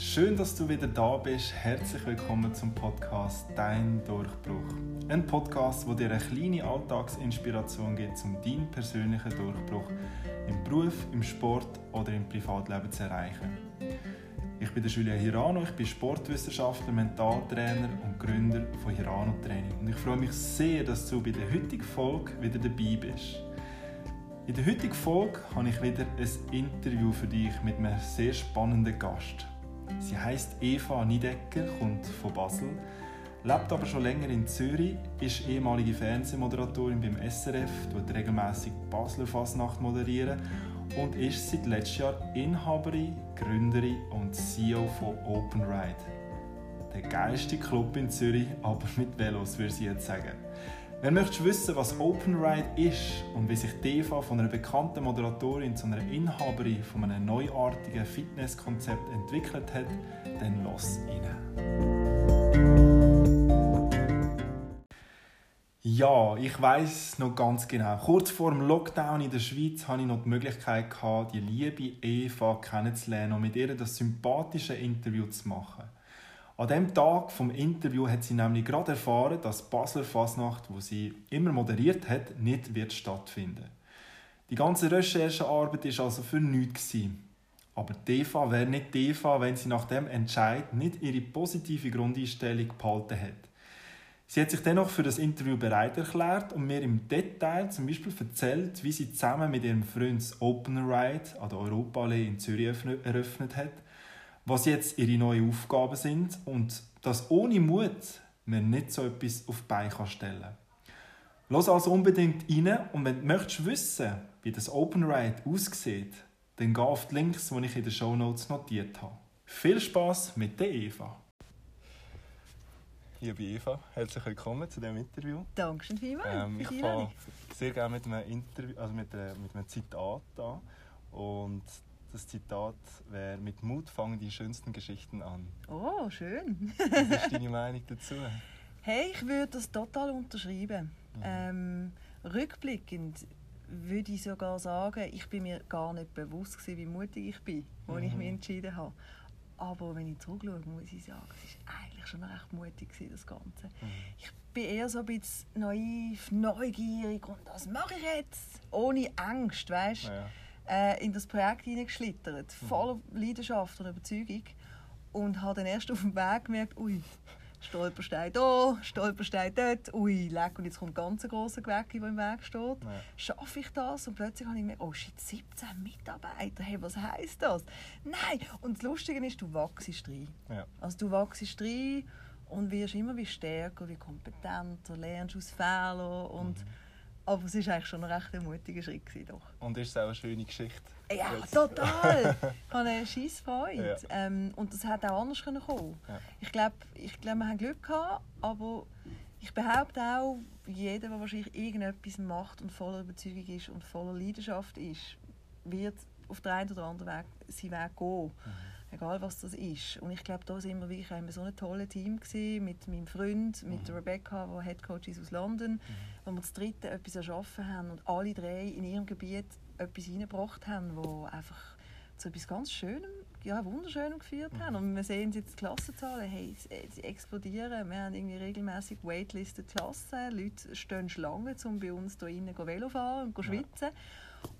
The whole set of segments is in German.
Schön, dass du wieder da bist. Herzlich willkommen zum Podcast Dein Durchbruch. Ein Podcast, wo dir eine kleine Alltagsinspiration gibt, um deinen persönlichen Durchbruch im Beruf, im Sport oder im Privatleben zu erreichen. Ich bin der Julian Hirano, ich bin Sportwissenschaftler, Mentaltrainer und Gründer von Hirano Training. Und ich freue mich sehr, dass du bei der heutigen Folge wieder dabei bist. In der heutigen Folge habe ich wieder ein Interview für dich mit einem sehr spannenden Gast. Sie heißt Eva Niedecker, kommt von Basel, lebt aber schon länger in Zürich, ist ehemalige Fernsehmoderatorin beim SRF, tut regelmäßig Basler Fasnacht moderieren und ist seit letztem Jahr Inhaberin, Gründerin und CEO von Open Ride. Der geilste Club in Zürich, aber mit Velos, würde sie jetzt sagen. Wenn du möchtest wissen, was Open Ride ist und wie sich die Eva von einer bekannten Moderatorin zu einer Inhaberin von einem neuartigen Fitnesskonzept entwickelt hat, dann los rein. Ja, ich weiß noch ganz genau. Kurz vor dem Lockdown in der Schweiz hatte ich noch die Möglichkeit, die liebe Eva kennenzulernen und mit ihr das sympathische Interview zu machen. An dem Tag vom Interview hat sie nämlich gerade erfahren, dass die Basler Fasnacht, wo sie immer moderiert hat, nicht wird stattfinden. Die ganze Recherchearbeit ist also für nichts Aber Eva wäre nicht Eva, wenn sie nach dem Entscheid nicht ihre positive Grundeinstellung behalten hätte. Sie hat sich dennoch für das Interview bereit erklärt und mir im Detail zum Beispiel erzählt, wie sie zusammen mit ihrem Freund das Open Ride an der Europaallee in Zürich eröffnet hat was jetzt ihre neuen Aufgaben sind und dass ohne Mut man nicht so etwas auf die Beine stellen kann. Lass also unbedingt rein und wenn du möchtest wissen, wie das Open Ride aussieht, dann geh auf die Links, die ich in den Show Notes notiert habe. Viel Spaß mit der Eva. Liebe Eva, herzlich willkommen zu diesem Interview. Dankeschön vielmals. Ähm, ich fange sehr gerne mit einem, Interview, also mit, einem, mit einem Zitat an. Und das Zitat wäre: Mit Mut fangen die schönsten Geschichten an. Oh, schön. Was ist deine Meinung dazu? Hey, ich würde das total unterschreiben. Mhm. Ähm, rückblickend würde ich sogar sagen, ich bin mir gar nicht bewusst gewesen, wie mutig ich bin, als mhm. ich mich entschieden habe. Aber wenn ich zurückschaue, muss ich sagen, es war eigentlich schon recht mutig, gewesen, das Ganze. Mhm. Ich bin eher so ein bisschen naiv, neugierig und das mache ich jetzt, ohne Angst, weißt du? Ja äh, in das Projekt hineingeschlittert, mhm. voller Leidenschaft und Überzeugung. Und habe dann erst auf dem Weg gemerkt, ui, Stolperstein hier, Stolperstein dort, ui, leck, und jetzt kommt ein ganz grosser Gewecke, der im Weg steht. Ja. Schaffe ich das? Und plötzlich habe ich gemerkt, oh shit, 17 Mitarbeiter, hey, was heisst das? Nein! Und das Lustige ist, du wachst rein. Ja. Also du wachst rein und wirst immer wie stärker, wie kompetenter, lernst aus Fehlern und mhm aber es war eigentlich schon ein recht mutiger Schritt. Doch. Und ist es auch eine schöne Geschichte? Ja, Jetzt. total! ich habe eine scheisse Freude. Ja. Ähm, und das hätte auch anders kommen können. Ja. Ich glaube, ich glaub, wir haben Glück gehabt, aber ich behaupte auch, jeder, der wahrscheinlich irgendetwas macht und voller Überzeugung ist und voller Leidenschaft ist, wird auf den einen oder anderen Weg seinen Weg gehen. Mhm egal was das ist. Und ich glaube, da sind wir wirklich ein so ein tolles Team gewesen, mit meinem Freund, mit mhm. Rebecca, die Head Coach ist aus London, mhm. wo wir das dritte etwas erschaffen haben und alle drei in ihrem Gebiet etwas hineingebracht haben, wo einfach zu etwas ganz Schönem, ja, Wunderschönem geführt mhm. haben. Und wir sehen jetzt die Klassenzahlen, hey, sie explodieren. Wir haben irgendwie regelmäßig waitlisted Klassen, Leute stehen Schlangen, um bei uns hier innen Velo fahren und schwitzen. Ja.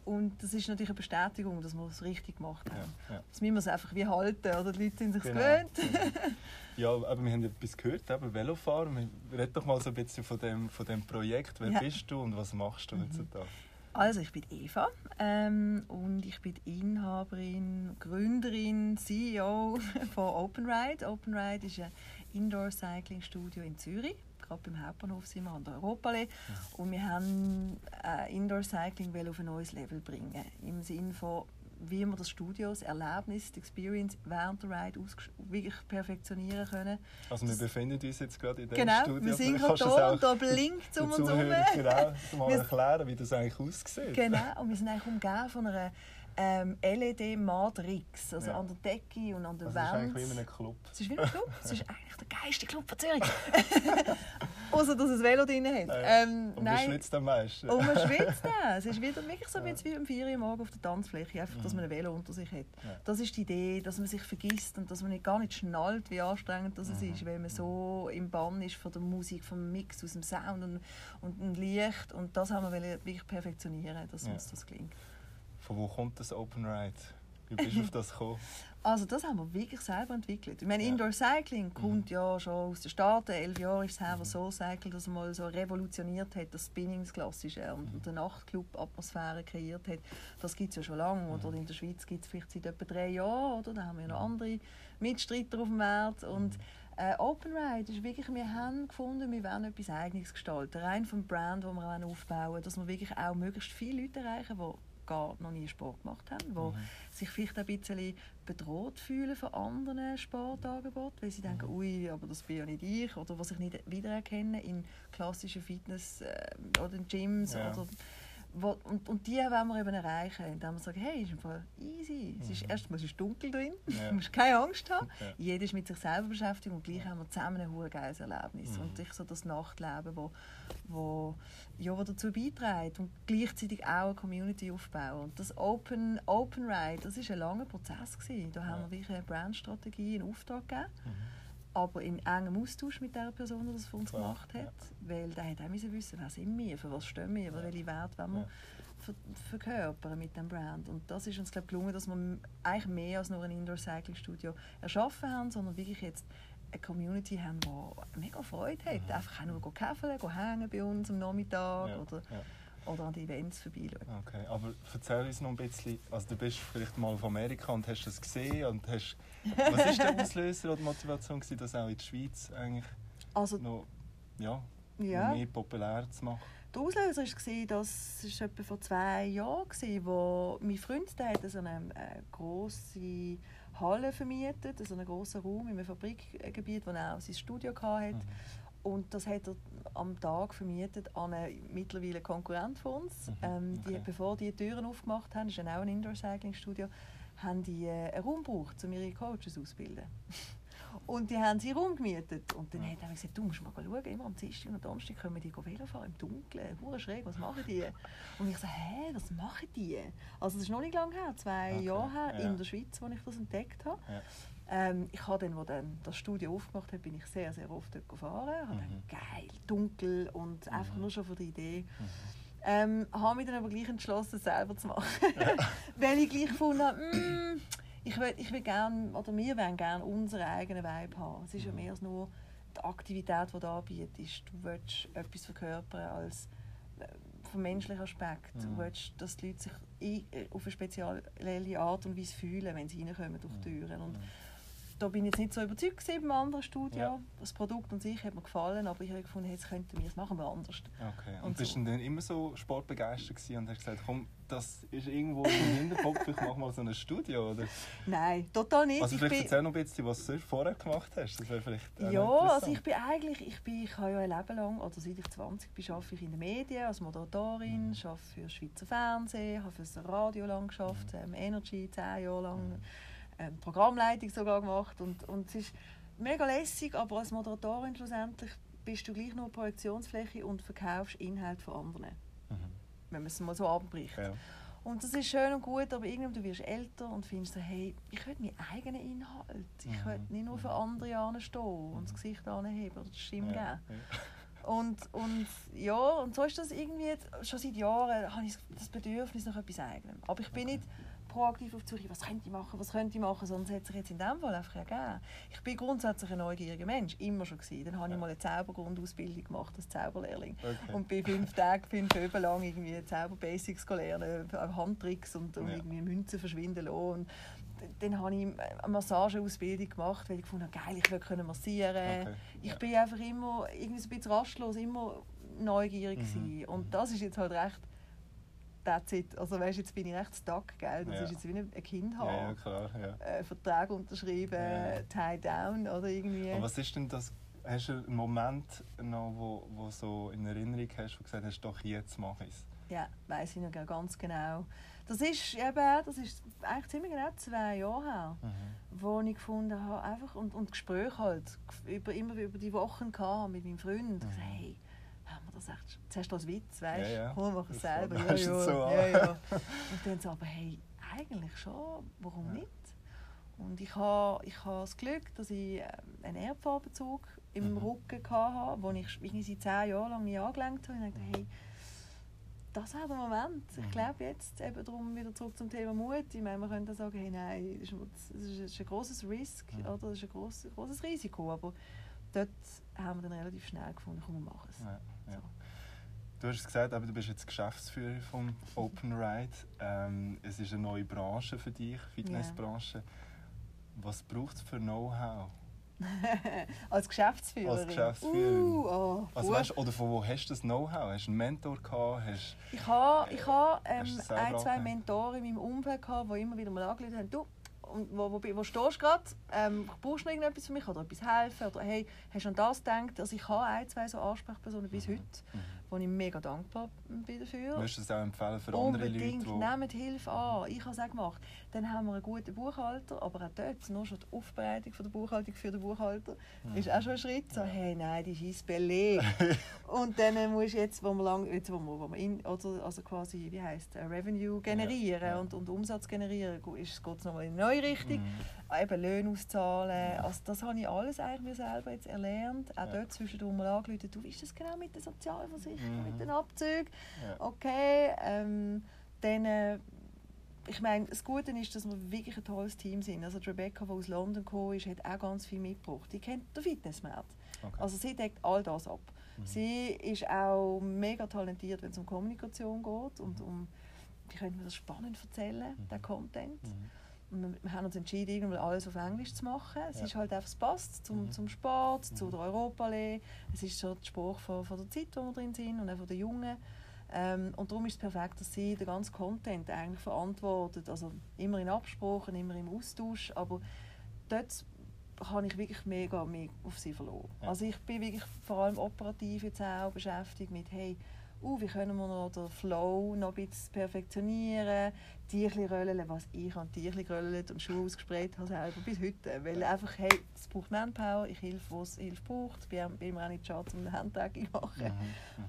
Und das ist natürlich eine Bestätigung, dass wir es richtig gemacht haben. Ja, ja. Das müssen wir es einfach wie halten, oder? Die Leute sind sich genau. gewöhnt. ja, aber wir haben etwas gehört, eben Velofahren. Red doch mal so ein bisschen von dem, von dem Projekt. Wer ja. bist du und was machst du mhm. heutzutage? Also ich bin Eva ähm, und ich bin Inhaberin, Gründerin, CEO von OpenRide. OpenRide ist ein Indoor-Cycling-Studio in Zürich gerade beim Hauptbahnhof sind wir an der Europaallee. Ja. Und wir haben äh, Indoor Cycling auf ein neues Level bringen. Im Sinne von, wie wir das Studio, das Erlebnis, die Experience während der Ride wirklich perfektionieren können. Also wir befinden uns jetzt gerade in diesem genau, Studio. Genau, wir sind gerade hier und da blinkt es um uns herum. Genau, mal erklären, wie das eigentlich aussieht. Genau, und wir sind eigentlich umgeben von einer ähm, LED-Matrix, also ja. an der Decke und an der Wand. Das ist eigentlich wie in einem Club. Es ist wie ein Club, es ist eigentlich der geilste Club von Zürich. Außer, dass es Velo drin hat. Äh, Ähm, und man schwitzt am meisten. Und man schwitzt auch. Es ist wieder wirklich so bisschen wie am 4 Uhr morgen auf der Tanzfläche, einfach, dass man ein Velo unter sich hat. Ja. Das ist die Idee, dass man sich vergisst und dass man nicht, gar nicht schnallt, wie anstrengend das es ist, weil man so im Bann ist von der Musik, vom Mix, aus dem Sound und, und dem Licht. Und das haben wir wirklich perfektionieren, dass Ja. uns das gelingt. Von wo kommt das Open Ride? Wie bist du auf das gekommen? Also das haben wir wirklich selber entwickelt. Ich meine, Ja. Indoor Cycling kommt ja schon aus den Staaten. Elf Jahre ist es her, wo Soul Cycle das mal so revolutioniert hat, das Spinning das Klassische und Mhm. die Nachtclub-Atmosphäre kreiert hat. Das gibt es ja schon lange. Oder in der Schweiz gibt es vielleicht seit etwa drei Jahren. Oder? Da haben wir ja noch andere Mitstreiter auf dem Markt. Und äh, Open Ride ist wirklich, wir haben gefunden, wir wollen etwas Eigenes gestalten. Rein vom Brand, das wir wollen aufbauen wollen, dass wir wirklich auch möglichst viele Leute erreichen, die gar noch nie Sport gemacht haben, die sich vielleicht ein bisschen bedroht fühlen von anderen Sportangeboten, weil sie denken, ui, aber das bin ja nicht ich, oder was sich nicht wiedererkennen in klassischen Fitness- äh, oder in Gyms. Ja. Oder, wo, und, und die wollen wir eben erreichen, indem wir sagen, hey, ist einfach easy. Es ist, erstmal es ist dunkel drin, Ja. du musst keine Angst haben. Ja. Jeder ist mit sich selber beschäftigt und gleich haben wir zusammen ein hure geiles Erlebnis. Und ich so das Nachtleben, wo, wo, ja, wo dazu beiträgt und gleichzeitig auch eine Community aufbauen. Und das Open, Open Ride, das ist ein langer Prozess gewesen. Da haben wir wirklich eine Brandstrategie in Auftrag gegeben. Aber in engem Austausch mit der Person, die das für uns gemacht hat. Weil der hat auch müssen wissen, wer sind wir, für was stehen wir, welche Werte wollen wir Ja. ver verkörpern mit dem Brand. Und das ist uns glaub, gelungen, dass wir eigentlich mehr als nur ein Indoor-Cycling-Studio erschaffen haben, sondern wirklich jetzt eine Community haben, die mega Freude hat. Einfach auch nur käfeln, hängen bei uns am Nachmittag Ja, oder, ja. Oder an die Events vorbeischauen. Okay, aber erzähl uns noch ein bisschen, also du bist vielleicht mal auf Amerika und hast das gesehen und hast, was ist der Auslöser oder die Motivation gewesen, das auch in der Schweiz eigentlich Also, noch, ja, ja. noch mehr populär zu machen? Der Auslöser war, dass es etwa vor zwei Jahren war, wo mein Freund der hat so eine äh, grosse Halle vermietet, so einen grossen Raum in einem Fabrikgebiet, wo er auch sein Studio hatte. Mhm. Und das hat er am Tag vermietet an einen mittlerweile Konkurrent von uns. Mhm, Ähm, die, okay. Bevor die Türen aufgemacht haben, das ist ja auch ein Indoor-Cycling-Studio, haben die äh, einen Raum gebraucht, um ihre Coaches auszubilden. Und die haben sie Raum gemietet. Und dann hat er gesagt, du musst mal schauen, immer am Dienstag und Donnerstag können die Velo fahren im Dunkeln. Hure schräg, was machen die? Und ich so, hä, was machen die? Also das ist noch nicht lange her, zwei Okay, Jahre her, ja. in der Schweiz, wo ich das entdeckt habe. Ja. Ähm, ich habe dann, wo dann das Studio aufgemacht hat, bin ich sehr, sehr oft dort gefahren. Habe Mhm. geil, dunkel und einfach nur schon von der Idee. Mhm. Ähm, habe mich dann aber gleich entschlossen, es selber zu machen. Weil ich gleich gefunden habe, mm, ich will, ich will gern, oder wir wollen gerne unseren eigenen Vibe haben. Es ist ja mehr als nur die Aktivität, die du anbietest. Du willst etwas verkörpern als äh, vom menschlichen Aspekt. Du Mhm. willst, dass die Leute sich äh, auf eine spezielle Art und Weise fühlen, wenn sie reinkommen durch die Türen. Und da bin ich jetzt nicht so überzeugt beim anderen Studio. Ja. Das Produkt an sich hat mir gefallen, aber ich habe gefunden, jetzt könnten wir es machen wir anders. Okay. Und, Und bist so. du dann immer so sportbegeistert gewesen und hast gesagt, komm, das ist irgendwo im Hinterkopf, ich mache mal so ein Studio, oder? Nein, total nicht. Also ich vielleicht bin, erzähl noch ein bisschen, was du vorher gemacht hast, das wäre vielleicht ja, also ich bin eigentlich, ich, bin, ich habe ja ein Leben lang, oder seit ich 20 bin, arbeite ich in den Medien als Moderatorin, Mhm. arbeite für Schweizer Fernsehen, habe für das Radio lang geschafft, Mhm. ähm, Energy 10 Jahre lang, ähm, Programmleitung sogar gemacht und, und es ist mega lässig, aber als Moderatorin schlussendlich bist du gleich nur Projektionsfläche und verkaufst Inhalt von anderen, Mhm. wenn man es mal so abbricht. Ja. Und das ist schön und gut, aber irgendwann du wirst älter und findest so, hey, ich will meinen eigenen Inhalt. Ich will Mhm. nicht nur für andere anstehen und das Gesicht anheben oder die Stimme Ja. geben. Und, und ja, und so ist das irgendwie, schon seit Jahren habe ich das Bedürfnis nach etwas Eigenem. Aber ich bin Okay. nicht proaktiv auf die Suche, was könnte ich machen, was könnte ich machen, es hat sich jetzt in dem Fall einfach ergeben. Ich bin grundsätzlich ein neugieriger Mensch, immer schon gewesen. Dann habe ich mal eine Zaubergrundausbildung gemacht als Zauberlehrling. Okay. Und bin fünf Tage, fünf Üben lang irgendwie Zauberbasics lernen, äh, Handtricks und, und Ja. irgendwie Münzen verschwinden lassen. Und dann habe ich eine Massageausbildung gemacht, weil ich gefunden habe, geil, ich will können massieren. Okay, Ich ja. bin einfach immer irgendwie so ein bisschen rastlos, immer neugierig Mhm. gewesen. Und das ist jetzt halt recht that's it. Also weißt, jetzt bin ich recht stuck, gell? Das Ja. ist jetzt wie ein Kind Ja, ja, haben. klar, ja. Äh, Vertrag unterschrieben, Ja. tie down oder irgendwie. Aber was ist denn das, hast du einen Moment noch, wo, wo so in Erinnerung hast, wo du gesagt hast, doch jetzt mache ich es? Ja, weiß ich noch ganz genau. Das ist eben, das ist eigentlich ziemlich genau zwei Jahre her, Mhm. wo ich gefunden habe, einfach, und, und Gespräche halt, über, immer über die Wochen gehabt mit meinem Freund. Mhm. Mhm. Hey, haben das echt, zuerst als Witz, weißt du, Ja, ja. komm, mach es selber. Ja, ja, so ja, ja. Und dann so, aber hey, eigentlich schon, warum Ja. nicht? Und ich habe ich ha das Glück, dass ich ähm, einen Erdfarbbezug im Mhm. Rücken hatte, den ich irgendwie seit zehn Jahren lang nie angelenkt habe. Und ich dachte, hey, das wäre der Moment. Ich Mhm. glaube jetzt eben darum wieder zurück zum Thema Mut. Ich meine, man könnte sagen, hey, nein, das ist, das ist, ein großes Risk, Mhm. oder? Das ist ein grosses, grosses Risiko. Aber dort haben wir dann relativ schnell gefunden, komm, wir machen es. Ja, ja. So. Du hast es gesagt, aber du bist jetzt Geschäftsführer vom Open Ride. Ähm, es ist eine neue Branche für dich, Fitnessbranche. Was braucht es für Know-how? Als Geschäftsführerin. Als Geschäftsführerin. Uh, oh, Also, weißt, oder von wo hast du das Know-how? Hast du einen Mentor gehabt? Hast, Ich habe ich ha, ähm, ein, zwei? Mentoren in meinem Umfeld, gehabt, die immer wieder mal angerufen haben, du, wo, wo, wo stehst du gerade? Ähm, brauchst du noch irgendetwas für mich oder etwas helfen? Oder hey, hast du an das gedacht? Also ich habe ein, zwei so Ansprechpersonen bis heute, Mhm. Wo ich mega dankbar bin dafür. Würdest du das auch empfehlen für andere Unbedingt, Leute? nehmt Hilfe an. Ich habe es auch gemacht. Dann haben wir einen guten Buchhalter, aber auch dort, nur schon die Aufbereitung von der Buchhaltung für den Buchhalter, ist auch schon ein Schritt. So, hey, nein, die ist belegt. und dann musst du jetzt, wo wir lang, jetzt, wo wir, wo wir in, oder, also quasi, wie heisst äh, Revenue generieren Ja. Und, und Umsatz generieren, geht es nochmal in eine neue Richtung. Mhm. Eben Löhne auszahlen. Also das habe ich alles eigentlich mir selber jetzt erlernt. Auch Ja. dort zwischendurch mal angerufen, du, wie ist das genau mit der Sozialversicherung, Mhm. mit den Abzügen? Ja. Okay, ähm, dann, äh, ich meine, das Gute ist, dass wir wirklich ein tolles Team sind. Also die Rebecca, die aus London gekommen ist, hat auch ganz viel mitgebracht. Die kennt den Fitnessmarkt. Okay. Also sie deckt all das ab. Mhm. Sie ist auch mega talentiert, wenn es um Kommunikation geht und Mhm. um, wie könnte man das spannend erzählen, Mhm. den Content. Mhm. Wir, haben uns entschieden, irgendwann alles auf Englisch zu machen. Es Ja. ist halt einfach, es passt zum, Mhm. zum Sport, zu Mhm. der Europallee. Es ist so der Spruch von, von der Zeit, wo wir drin sind und auch von den Jungen. Ähm, und darum ist es perfekt, dass sie den ganzen Content eigentlich verantwortet. Also immer in Absprachen, immer im Austausch. Aber dort habe ich wirklich mega mehr auf sie verloren. Ja. Also ich bin wirklich vor allem operativ jetzt auch beschäftigt mit, hey, uh, wie können wir noch den Flow noch ein bisschen perfektionieren, Tierchen röllen, was ich an Tierchen geröllt und Schuhe ausgesprayt habe selber bis heute. Weil einfach, hey, es braucht Manpower, ich helfe, wo es Hilfe braucht. Ich bin, bin mir auch nicht schade, um ein Handtracking zu machen.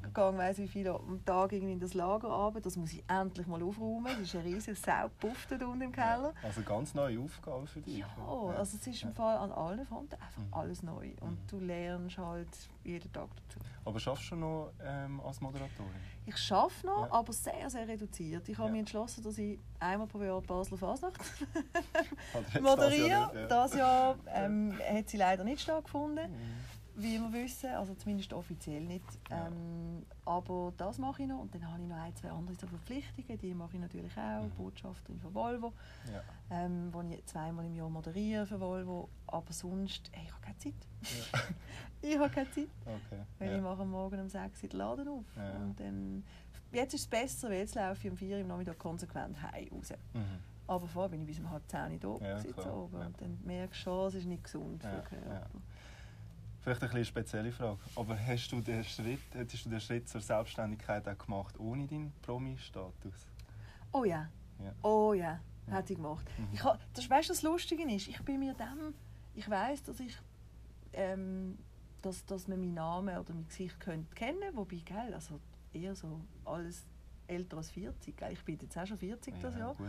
Ich gehe weiss wie viel am Tag irgendwie in das Lager runter. Das muss ich endlich mal aufräumen. Es ist ein riesiges Saupuff da unten im Keller. Also ganz neue Aufgabe für dich. Ja, also es ist im. Fall an allen Fronten einfach Mhm. alles neu. Und Mhm. du lernst halt jeden Tag dazu. Aber schaffst du noch ähm, als Moderatorin? Ich arbeite noch, Ja. aber sehr, sehr reduziert. Ich habe Ja. mich entschlossen, dass ich einmal pro Jahr Basler Fasnacht Oder jetzt das moderiere. Jahr nicht, ja. Das Jahr ähm, hat sie leider nicht stattgefunden, Mhm. wie wir wissen. Also zumindest offiziell nicht. Ja. Ähm, aber das mache ich noch. Und dann habe ich noch ein, zwei andere Verpflichtungen. Die mache ich natürlich auch. Mhm. Botschafterin von Volvo, Ja. ähm, wo ich zweimal im Jahr moderiere für Volvo. Aber sonst, hey, ich habe keine Zeit. Ja. Ich habe keine Zeit. Okay. Weil ja. ich mache Morgen um 6 Uhr den Laden auf. Ja. Und dann, jetzt ist es besser, weil jetzt laufe ich um 4 Uhr am Nachmittag konsequent heim raus. Mhm. Aber vorher bin ich bis um halb 10 Uhr da Ja, oben. ja. Und dann merkst du schon, es ist nicht gesund Ja, für den Körper. ja. Vielleicht eine spezielle Frage. Aber hast du den Schritt, hättest du den Schritt zur Selbstständigkeit auch gemacht ohne deinen Promi-Status? Oh ja. Oh ja, Ja. hätte ich gemacht. Mhm. Ich das, weißt du, das Lustige ist, ich bin mir dem, ich weiß, dass ich, ähm, dass, dass man meinen Namen oder mein Gesicht könnte kennen, wobei, gell, also eher so alles älter als 40. Gell? Ich bin jetzt auch schon 40 das Jahr. Gut.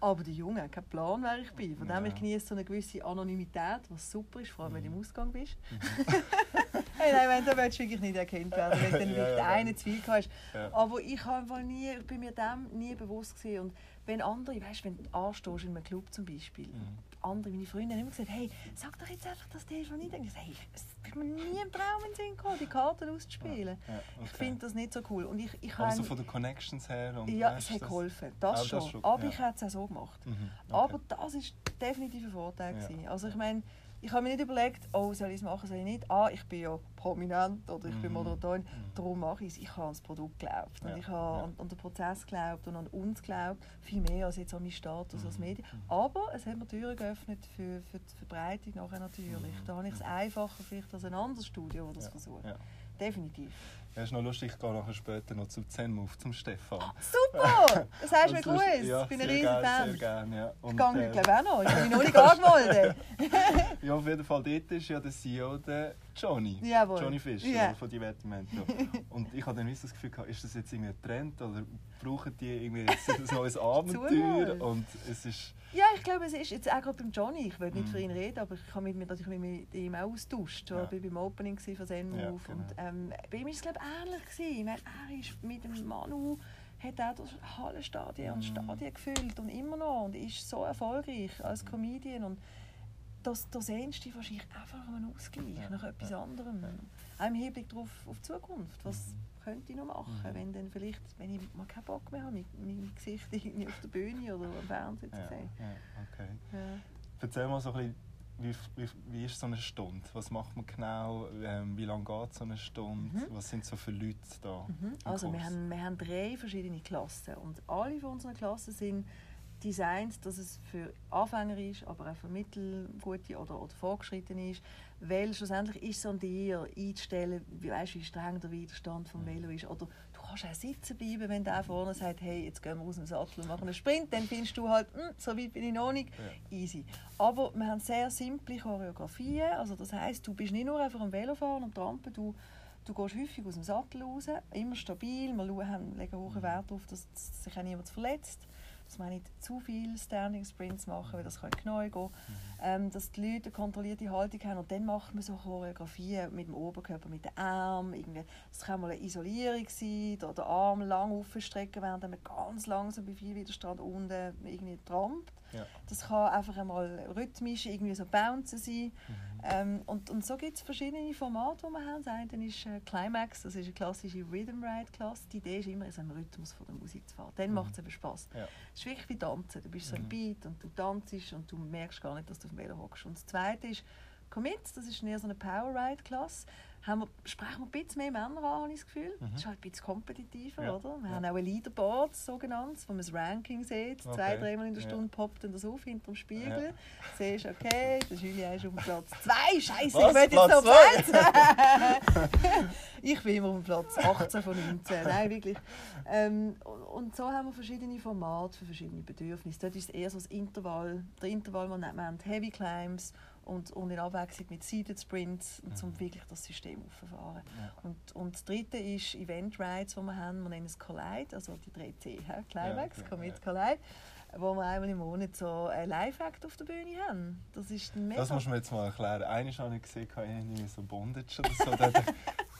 Aber die Jungen haben keinen Plan, wer ich bin. Von dem Ja. ich genieße so eine gewisse Anonymität, was super ist, vor allem wenn du im Mhm. Ausgang bist. hey, nein, wenn, da willst du wirklich nicht erkannt werden, wenn du dann Ja, ja. einen Zweig hast. Ja. Aber ich habe einfach nie, ich bin mir dem nie bewusst gewesen. Und wenn andere, weißt, wenn du anstehst in einem Club zum Beispiel, Mhm. Andere, meine Freunde immer gesagt, hey, sag doch jetzt einfach, dass der schon nicht denkt. Ich sage, hey, es ist mir nie im Traum in den Sinn gekommen, die Karten auszuspielen. Ja, okay. Ich finde das nicht so cool. Und ich, ich Aber so habe- von den Connections her und ja, es hat das- geholfen, das, Ah, das schon. schon, Aber ja. ich hätte es auch so gemacht. Mhm. Okay. Aber das ist definitiv ein Vorteil. Ja. gewesen. Also ich meine, ich habe mir nicht überlegt, oh, soll ich es machen, soll ich nicht. Ah, ich bin ja prominent oder ich bin Mhm. Moderatorin, Mhm. darum mache ich es. Ich habe an das Produkt geglaubt Ja. und ich habe Ja. an, an den Prozess geglaubt und an uns geglaubt. Viel mehr als jetzt an meinen Status als Mhm. Medien. Aber es hat mir Türen geöffnet für, für die Verbreitung nachher natürlich. Da habe ich es einfacher vielleicht als ein anderes Studio, das das Ja. versucht. Definitiv. Ja, ist noch lustig, ich gehe nachher später noch zum Zen-Move, zum Stefan. Super! Das hast du mir. Ja, ich bin ein gerne, Fan. Sehr gerne, ja. Ich Und, gehe, äh, glaube auch noch. Ich mich noch nicht angemeldet. Ja, auf jeden Fall dort ist ja der CEO der Johnny. Jawohl. Johnny Fischer Ja. von Divertimento. Und ich habe dann das Gefühl gehabt, ist das jetzt irgendwie ein Trend oder brauchen die irgendwie jetzt ein neues Abenteuer? Und es ist... Ja, ich glaube, es ist jetzt auch gerade beim Johnny. Ich will nicht Mhm. für ihn reden, aber ich habe mich mit, natürlich mit ihm auch austauscht. Ja. Ich war beim Opening von Zen Ja, genau. Und ähm, bei ihm war es glaube ich, ähnlich. Gewesen. Ich meine, er ist mit dem Manu hat auch das Hallenstadien und Mhm. Stadien gefüllt und immer noch und ist so erfolgreich Mhm. als Comedian. Und das, da sehnst du wahrscheinlich einfach einem Ausgleich, Ja, nach etwas anderem. Auch im Hinblick darauf, auf die Zukunft. Was Mhm. könnte ich noch machen, Mhm. wenn dann vielleicht, wenn ich mal keinen Bock mehr habe, mein, mein Gesicht irgendwie auf der Bühne oder am Fernsehen zu sehen. ja, okay. Ja. Erzähl mal so ein bisschen, wie, wie, wie ist so eine Stunde? Was macht man genau? Ähm, wie lange geht so eine Stunde? Mhm. Was sind so für Leute da? Mhm. Also wir haben, wir haben drei verschiedene Klassen und alle von unseren Klassen sind designt, dass es für Anfänger ist, aber auch für mittelgute oder, oder Fortgeschrittene ist, weil schlussendlich ist es an dir einzustellen, wie, weißt, wie streng der Widerstand vom Velo ist oder du kannst auch sitzen bleiben, wenn der vorne sagt, hey, jetzt gehen wir aus dem Sattel und machen einen Sprint, dann findest du halt, hm, so weit bin ich noch nicht, Ja. easy. Aber wir haben sehr simple Choreografien, also das heißt, du bist nicht nur einfach am Velofahren und Trampen, du Du gehst häufig aus dem Sattel raus, immer stabil. Wir schauen, legen hohen Wert darauf, dass sich auch niemand verletzt. Dass wir nicht zu viele Standing Sprints machen, weil das kann neu gehen. Ähm, dass die Leute eine kontrollierte Haltung haben. Und dann macht man so Choreografien mit dem Oberkörper, mit den Armen. Das kann mal eine Isolierung sein, da den Arm lang aufstrecken, während man ganz langsam bei viel Widerstand unten irgendwie trampt. Ja. Das kann einfach einmal rhythmisch irgendwie so bouncen sein. Ähm, und, und so gibt es verschiedene Formate, die wir haben. Das eine ist äh, Climax, das ist eine klassische Rhythm Ride Klasse. Die Idee ist immer, in so einem Rhythmus von der Musik zu fahren. Dann Mhm. macht es eben Spass. Ja. Es ist wirklich wie Tanzen. Du bist so im Mhm. Beat und du tanzt und du merkst gar nicht, dass du auf dem Velo hockst. Und das zweite ist Commit, das ist eher so eine Power Ride Klasse. Haben wir, sprechen wir ein bisschen mehr Männer an, habe ich das Gefühl. Mhm. Das ist halt ein bisschen kompetitiver, Ja. oder? Wir Ja. haben auch ein Leaderboard, sogenanntes, wo man das Ranking sieht. Okay. Zwei, dreimal in der Ja. Stunde poppt dann das auf hinter dem Spiegel. Ja. Siehst, okay, der Julien ist auf dem Platz 2. Scheiße, Was? ich will jetzt Platz noch zwei? Platz. ich bin immer auf dem Platz 18 von 19. Nein, wirklich. Ähm, und so haben wir verschiedene Formate für verschiedene Bedürfnisse. Dort ist es eher so das Intervall, der Intervall, man nennt Heavy Climbs und, und in Abwechslung mit Seated Sprints, um Mhm. wirklich das System aufzufahren. Ja. Und, und das dritte ist Event Rides, die wir haben. Wir nennen es Collide, also die 3C. hä? Climax, okay, Commit, ja. Collide. Wo wir einmal im Monat so ein Live-Act auf der Bühne haben. Das ist mega... Das musst du mir jetzt mal erklären. Einmal habe ich gesehen, ich irgendwie so Bondage oder so.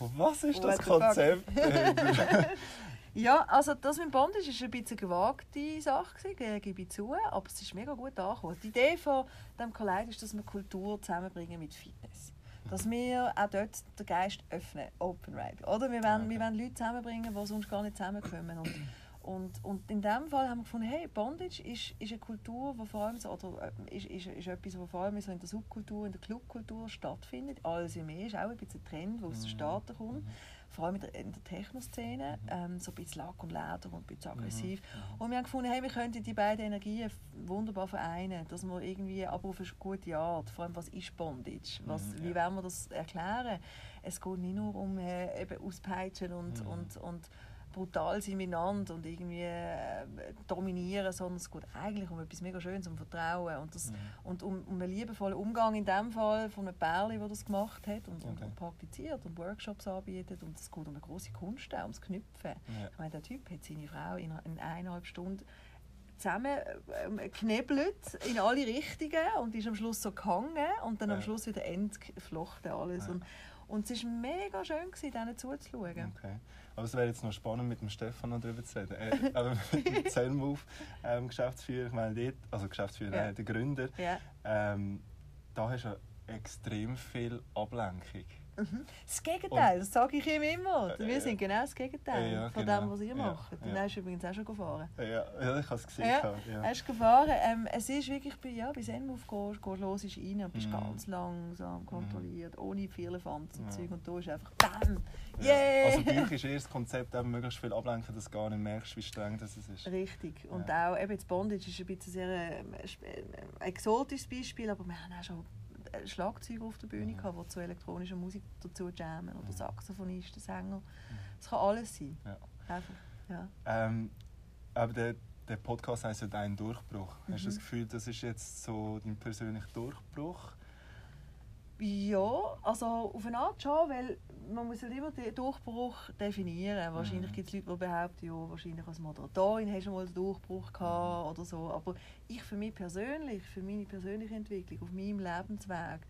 Was ist das the fuck? Konzept? Ja, also das mit dem Bondage war ein bisschen eine gewagte Sache, gebe ich zu, aber es ist mega gut angekommen. Die Idee von diesem Collide ist, dass wir Kultur zusammenbringen mit Fitness. Dass wir auch dort den Geist öffnen, Open Ride. Oder? Wir wollen, wir wollen Leute zusammenbringen, die sonst gar nicht zusammenkommen. Und, und, und in diesem Fall haben wir gefunden, hey, Bondage ist, ist eine Kultur, die vor allem so, oder äh, ist, ist, ist etwas, was vor allem so in der Subkultur, in der Clubkultur stattfindet. Alles im mehr ist auch ein bisschen ein Trend, der aus den Mhm. Staaten kommt vor allem in der, in der Techno-Szene, ähm, so ein bisschen Lack und Leder und ein bisschen aggressiv. Und wir haben gefunden, hey, wir könnten die beiden Energien wunderbar vereinen, dass wir irgendwie, aber auf eine gute Art, vor allem was ist Bondage, was, Mhm, wie ja. wollen wir das erklären? Es geht nicht nur um äh, eben Auspeitschen und, Mhm. und, und brutal sein miteinander und irgendwie äh, dominieren, sondern es geht eigentlich um etwas mega Schönes, um Vertrauen und, das, Mhm. und um, um einen liebevollen Umgang in dem Fall von einem Pärli, der das gemacht hat und, und, Okay. und praktiziert und Workshops anbietet und es geht um eine große Kunst, auch ums Knüpfen. Ja. Ich meine, der Typ hat seine Frau in, in eineinhalb Stunden zusammen ähm, geknebelt in alle Richtungen und ist am Schluss so gehangen und dann am Ja. Schluss wieder entflochten alles. Ja. Und, und es war mega schön, gewesen, denen zuzuschauen. Okay. Aber es wäre jetzt noch spannend, mit dem Stefan noch darüber zu reden. Äh, aber mit dem Zen-Move, ähm, Geschäftsführer, ich meine, dort, also Geschäftsführer, Ja. äh, der Gründer, Ja. ähm, da hast du extrem viel Ablenkung. Mhm. Das Gegenteil, das sage ich ihm immer. Äh, Wir ja. sind genau das Gegenteil Ja, von genau. dem, was ihr Ja, macht. Und ja. er ist übrigens auch schon gefahren. Äh, Ja, ja ich habe es gesehen. Ja, Ja. Er ist gefahren. Ähm, es ist wirklich bei, ja, bei Zenmove gehst, gehst los ist rein und bist Mhm. ganz langsam kontrolliert, ohne Firlefanz und Ja. Zeug. Und da ist einfach BAM! Ja. Yeah! Also bei euch ist eher das Konzept, eben möglichst viel ablenken, dass du gar nicht merkst, wie streng das ist. Richtig. Und Ja. auch eben das Bondage ist ein bisschen sehr ähm, sp- äh, exotisches Beispiel, aber wir haben auch schon Schlagzeuger auf der Bühne, gehabt, der zu elektronischer Musik dazu jammen oder Saxophonisten, Sänger. Es kann alles sein. Ja. Einfach, ja. Ähm, aber der, der Podcast heisst ja «Dein Durchbruch». Hast du Mhm. das Gefühl, das ist jetzt so dein persönlicher Durchbruch? Ja, also auf eine Art schon, weil man muss halt immer den Durchbruch definieren. Wahrscheinlich Mhm. gibt es Leute, die behaupten, ja, wahrscheinlich als Moderatorin hast du mal einen Durchbruch gehabt Mhm. oder so. Aber ich für mich persönlich, für meine persönliche Entwicklung, auf meinem Lebensweg,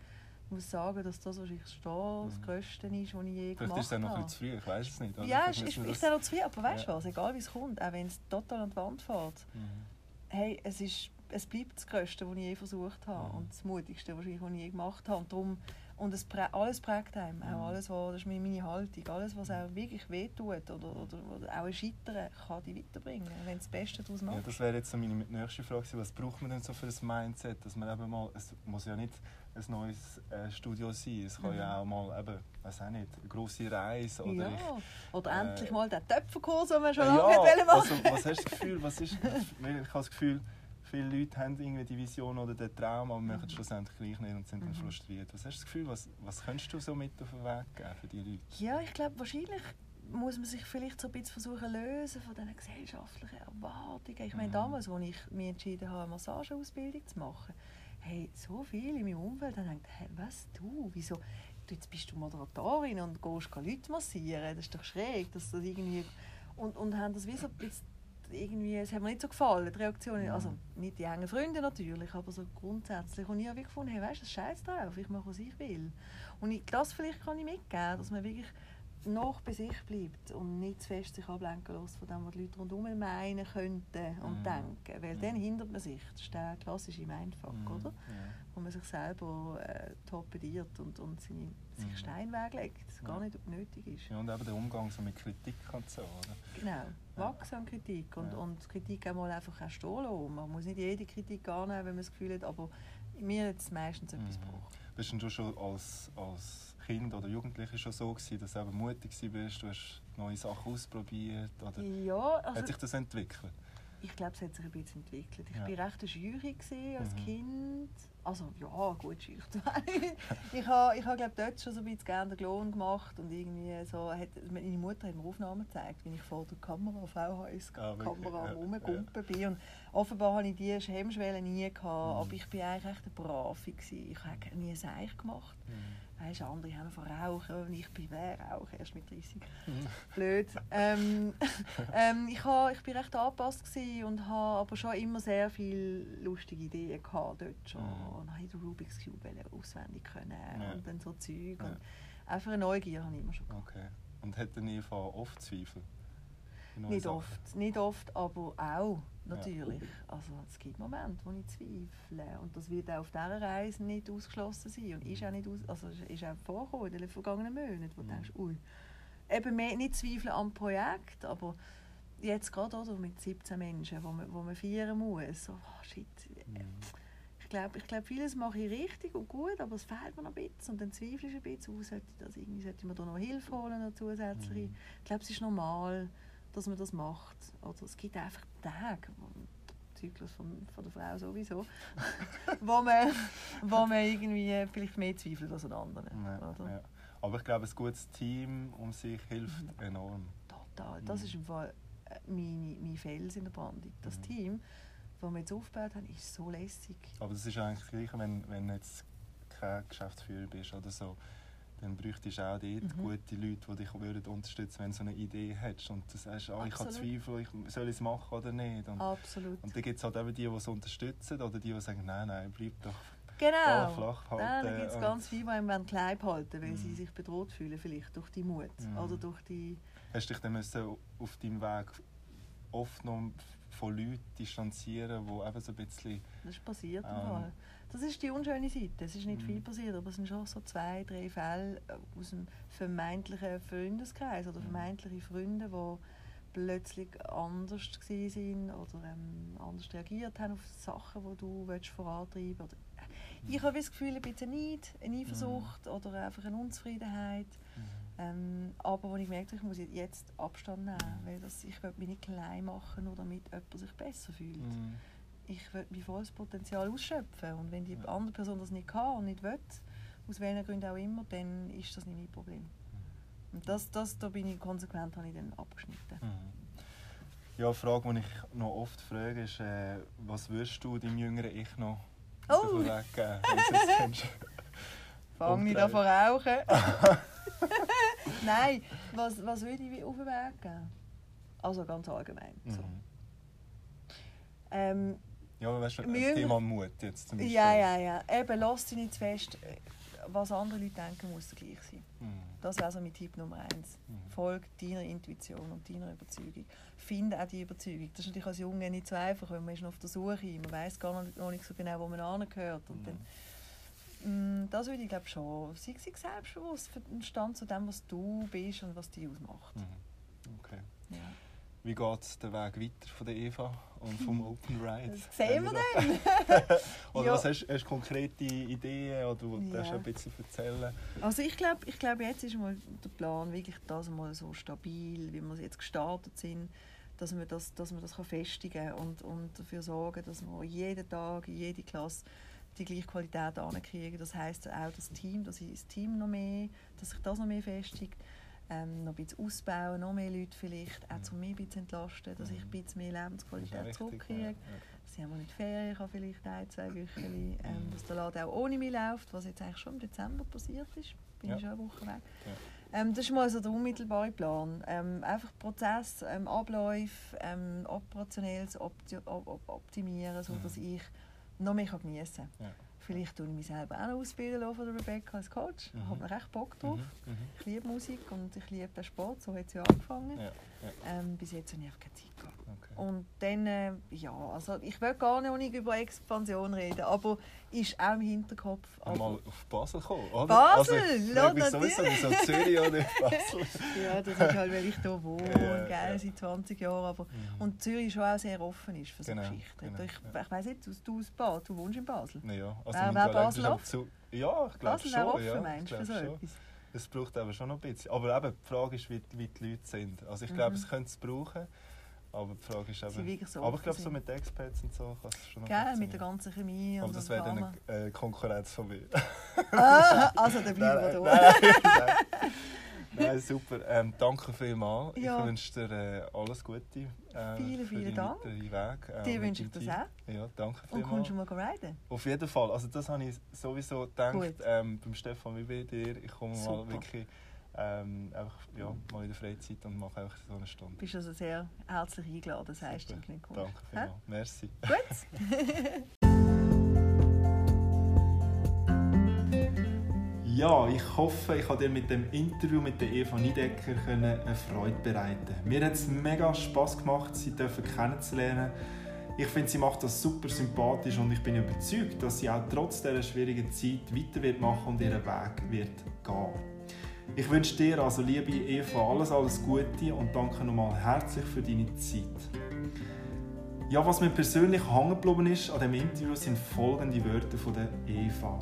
muss sagen, dass das wahrscheinlich das Mhm. Größte ist, was ich je Vielleicht gemacht ist es noch ein habe. zu früh, ich weiß es nicht. oder? Ja, Vielleicht ist, ist, ist noch zu viel, aber weißt du Ja. was, egal wie es kommt, auch wenn es total an die Wand fährt, Mhm. hey, es, ist, es bleibt das Größte, was ich je versucht habe Mhm. und das Mutigste, wahrscheinlich, was ich je gemacht habe. Und, darum, und es prä alles prägt einem, Mhm. auch alles, was, das ist meine Haltung, alles, was auch wirklich wehtut oder, oder, oder auch ein Scheitern, kann dich weiterbringen, wenn du das Beste daraus Ja, machst. das wäre jetzt so meine nächste Frage. Was braucht man denn so für ein Mindset? Dass man eben mal, es muss ja nicht ein neues äh, Studio sein. Es kann Mhm. ja auch mal eben, weiß auch nicht, eine grosse Reise oder ja. ich, oder äh, endlich mal den Töpferkurs, den man schon Ja, lange wollte machen also, was hast du das Gefühl, was ist, ich habe das Gefühl, viele Leute haben irgendwie die Vision oder den Traum, aber machen es schlussendlich gleich nicht und sind dann Mhm. frustriert. Was hast du das Gefühl, was, was könntest du so mit auf den Weg geben für die Leute? Ja, ich glaube, wahrscheinlich muss man sich vielleicht so ein bisschen versuchen lösen von diesen gesellschaftlichen Erwartungen. Ich meine, Mhm. damals, als ich mich entschieden habe, eine Massageausbildung zu machen, hey, so viele in meinem Umfeld haben gedacht, hey, was du, wieso, du, jetzt bist du Moderatorin und gehst geh Leute massieren, das ist doch schräg, dass das irgendwie... Und, und haben das wie so ein bisschen irgendwie, es hat mir nicht so gefallen, die Reaktionen, Mhm. also nicht die engen Freunde natürlich, aber so grundsätzlich. Und ich habe gefunden, hey, weißt du, scheiß drauf, ich mache, was ich will. Und ich, das vielleicht kann ich mitgeben, dass man wirklich noch bei sich bleibt und nicht zu fest sich ablenken lässt von dem, was die Leute rundherum meinen könnten und Mhm. denken. Weil Mhm. dann hindert man sich. Das ist der klassische Mindfuck, Mhm. oder? Ja. Wo man sich selber äh, torpediert und, und seine, sich Mhm. Stein weglegt, das gar nicht nötig ist. ja, und eben der Umgang so mit Kritik und so, oder? Genau, wachsam Kritik und, und Kritik auch mal einfach auch stehen lassen. Man muss nicht jede Kritik annehmen, wenn man das Gefühl hat, aber mir hat es meistens etwas Mhm. gebraucht. Bist denn du schon als, als Kind oder Jugendliche schon so gewesen, dass du eben mutig warst, du hast neue Sachen ausprobiert oder Ja, also hat sich das entwickelt? Ich glaube, es hat sich ein bisschen entwickelt. Ich Ja. war recht eine Jury gewesen als Mhm. Kind. Also ja, gut, schüchtern. ich habe, ich habe glaube dort schon so ein bisschen gerne den Klon gemacht und irgendwie so, hat, meine Mutter hat mir Aufnahmen gezeigt, wie ich vor der Kamera, VHS Ah, Ja, am rumgumpen bin und offenbar hatte ich diese Hemmschwelle nie gehabt, Mhm. aber ich bin eigentlich echt eine Brave gewesen. Ich habe nie ein Seich gemacht. Weißt, andere haben von Rauchen und ich bin wer Rauchen, erst mit 30. Blöd. Ähm, ähm, ich, ha, ich bin recht angepasst und habe aber schon immer sehr viele lustige Ideen gehabt dort schon. Mhm. Und habe den Rubik's Cube auswendig können Ja. und dann so Zeug. Ja. Und einfach eine Neugier habe ich immer schon gehabt. Okay. Und er nie von oft Zweifel? Nicht Sachen? oft, nicht oft, aber auch natürlich. Also es gibt Momente, wo ich zweifle und das wird auch auf dieser Reise nicht ausgeschlossen sein und ist auch nicht aus, also es ist auch vorgekommen in den vergangenen Monaten, wo du Mhm. denkst, ui, eben mehr, nicht zweifeln am Projekt, aber jetzt gerade oder mit 17 Menschen, wo man, wo man feiern muss, so, oh, shit, Mhm. ich glaube, ich glaub, vieles mache ich richtig und gut, aber es fehlt mir noch ein bisschen und dann zweifle ich ein bisschen, oh, sollte, ich das irgendwie, sollte man da noch Hilfe holen, noch zusätzliche. Mhm. Ich glaube, es ist normal, dass man das macht. Oder es gibt einfach Tage, Zyklus von, von der Frau sowieso, wo, man, wo man irgendwie vielleicht mehr zweifelt als an anderen. Ja, ja. Aber ich glaube, ein gutes Team um sich hilft Mhm. enorm. Total. Das Mhm. ist im Fall äh, meine, mein Fels in der Brandung. Das Mhm. Team, das wir jetzt aufgebaut haben, ist so lässig. Aber das ist eigentlich das Gleiche, wenn, wenn du jetzt kein Geschäftsführer bist oder so. Dann bräuchtest du auch dort Mhm. gute Leute, die dich würden unterstützen wenn du so eine Idee hättest. Und du sagst, ah, ich habe. Zweifel, ich, soll ich es machen oder nicht. Und, Absolut. und dann gibt es halt eben die, die es unterstützen oder die, die sagen, nein, nein, bleib doch Genau. Flach halten. Nein, da gibt es ganz viele, die einem klein halten weil sie Mhm. sich bedroht fühlen, vielleicht durch die Mut Mhm. oder durch die... Hast du dich dann müssen auf deinem Weg oft noch von Leuten distanzieren, die eben so ein bisschen... Das ist passiert. Ähm. Fall. Das ist die unschöne Seite. Es ist nicht Mhm. viel passiert, aber es sind schon so zwei, drei Fälle äh, aus einem vermeintlichen Freundeskreis oder Mhm. vermeintliche Freunde, die plötzlich anders waren oder ähm, anders reagiert haben auf Sachen, die du willst vorantreiben willst. Ich habe das Gefühl, ein bisschen Neid, eine Eifersucht oder einfach eine Unzufriedenheit. Ähm, aber wo ich habe, ich muss jetzt Abstand nehmen, weil das, ich will mich nicht klein machen, nur damit jemand sich besser fühlt. Mhm. Ich will mein volles Potenzial ausschöpfen. Und wenn die andere Person das nicht kann und nicht will, aus welchen Gründen auch immer, dann ist das nicht mein Problem. Und das, das, da bin ich konsequent habe ich dann abgeschnitten. Mhm. Ja, eine Frage, die ich noch oft frage, ist, äh, was würdest du deinem jüngeren Ich noch Oh. weggeben? Fang nicht an zu rauchen. Nein, was, was würde ich auf den Weg geben? Also ganz allgemein. So. Mhm. Ähm, Ja, aber weißt du, Mühe- Thema Mut jetzt zum Beispiel. ja, ja, ja. Eben, lass dich nicht zu fest. Was andere Leute denken, muss gleich sein. Mhm. Das wäre so mein Tipp Nummer eins. Mhm. Folge deiner Intuition und deiner Überzeugung. Finde auch die Überzeugung. Das ist natürlich als Junge nicht so einfach, weil man ist noch auf der Suche. Man weiß gar noch nicht so genau, wo man angehört. Und Mhm. dann, mm, das würde ich glaube schon. Sei sei selbstbewusst Stand zu dem, was du bist und was dich ausmacht. Mhm. Okay. Ja. Wie geht der Weg weiter von der Eva und vom Open Ride? Das sehen wir dann. Oder Ja. was hast, hast du konkrete Ideen oder du Ja. ein bisschen erzählen? Also ich glaube, ich glaub, jetzt ist mal der Plan wirklich das mal so stabil, wie wir jetzt gestartet sind, dass wir das, dass wir das kann festigen kann und, und dafür sorgen, dass wir jeden Tag, in jede Klasse die gleiche Qualität ankriegen. Das heißt auch das Team, dass ich das Team noch mehr, dass sich das noch mehr festigt. Ähm, noch ein bisschen ausbauen, noch mehr Leute vielleicht, auch Mhm. zu mir ein bisschen entlasten, dass ich ein Mhm. bisschen mehr Lebensqualität auch zurückkriege. ja, ja. dass ich einmal nicht Ferien kann, vielleicht ein, zwei Wochen, ähm, Mhm. dass der Laden auch ohne mich läuft, was jetzt eigentlich schon im Dezember passiert ist. Bin Ja. ich schon eine Woche weg. Ähm, das ist mal so der unmittelbare Plan. Ähm, einfach Prozess, ähm, Abläufe, ähm, operationelles opti op op optimieren, sodass Mhm. ich noch mehr geniessen kann. Vielleicht tue ich mich selber auch noch ausbilden von der Rebecca als Coach. Ich Mhm. habe recht Bock drauf. Mhm. Mhm. Ich liebe Musik und ich liebe den Sport, so hat es ja angefangen. Ja, ja. Ähm, bis jetzt habe ich einfach keine Zeit gehabt. Okay. Und dann, äh, ja, also ich will gar nicht über Expansion reden, aber ist auch im Hinterkopf. Mal Aber, auf Basel kommen, oder? Basel, also, ich ja, mich sowieso, wieso Zürich oder Basel? ja, das ist halt, weil ich hier wohne, Ja, gell, ja. seit 20 Jahren. Aber, Mhm. und Zürich schon auch sehr offen ist für so Genau, Geschichten. genau, ich ja. ich weiss nicht, du, du aus Bad, du wohnst in Basel. Ja, also mein wer Basel offen? zu- Ja, ich glaube Basel schon. wäre offen, ja, meinst du, für so schon. etwas? Es braucht aber schon noch ein bisschen. Aber eben, die Frage ist, wie, wie die Leute sind. Also ich glaube, Mhm. es könnte es brauchen. Aber die Frage ist eben... so aber ich glaube, so mit Experts und so kann es schon noch Gell, mit der ganzen Chemie Aber und das dem wäre dann eine äh, Konkurrenz von mir. Ah, also dann bleiben wir da. nein, nein. Nein, super. Ähm, danke vielmals. Ja. Ich wünsche dir äh, alles Gute äh, Vielen, vielen Dank. Weg. äh, Dir wünsche ich das auch. Ja, danke Und vielmals. kommst du mal reiten? Auf jeden Fall. Also das habe ich sowieso gedacht ähm, beim Stefan wie bei dir. Ich komme mal Super. wirklich ähm, einfach, ja, mal in der Freizeit und mache einfach so eine Stunde. Du bist also sehr herzlich eingeladen, das heißt im Klingt komisch. Danke vielmals. Merci. Gut. Ja, ich hoffe, ich konnte dir mit dem Interview mit der Eva Niedecker eine Freude bereiten. Mir hat es mega Spass gemacht, sie dürfen kennenzulernen. Ich finde, sie macht das super sympathisch und ich bin überzeugt, dass sie auch trotz dieser schwierigen Zeit weiter wird machen und ihren Weg wird gehen. Ich wünsche dir also, liebe Eva, alles, alles Gute und danke nochmal herzlich für deine Zeit. Ja, was mir persönlich hängen geblieben ist an diesem Interview, sind folgende Wörter von der Eva.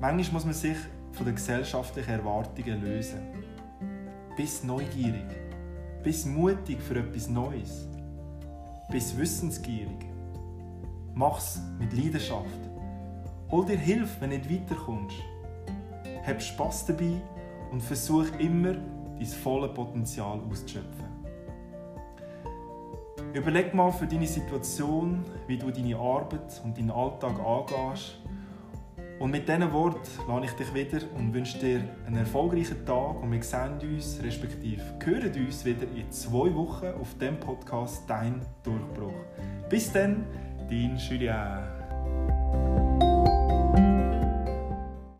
Manchmal muss man sich von den gesellschaftlichen Erwartungen lösen. Bist neugierig. Bist mutig für etwas Neues. Bist wissensgierig. Mach's mit Leidenschaft. Hol dir Hilfe, wenn du nicht weiterkommst. Hab Spass dabei und versuch immer, dein volles Potenzial auszuschöpfen. Überleg mal für deine Situation, wie du deine Arbeit und deinen Alltag angehst und mit diesen Worten lade ich dich wieder und wünsche dir einen erfolgreichen Tag und wir sehen uns, respektive hören uns wieder in zwei Wochen auf dem Podcast Dein Durchbruch. Bis dann, dein Julien.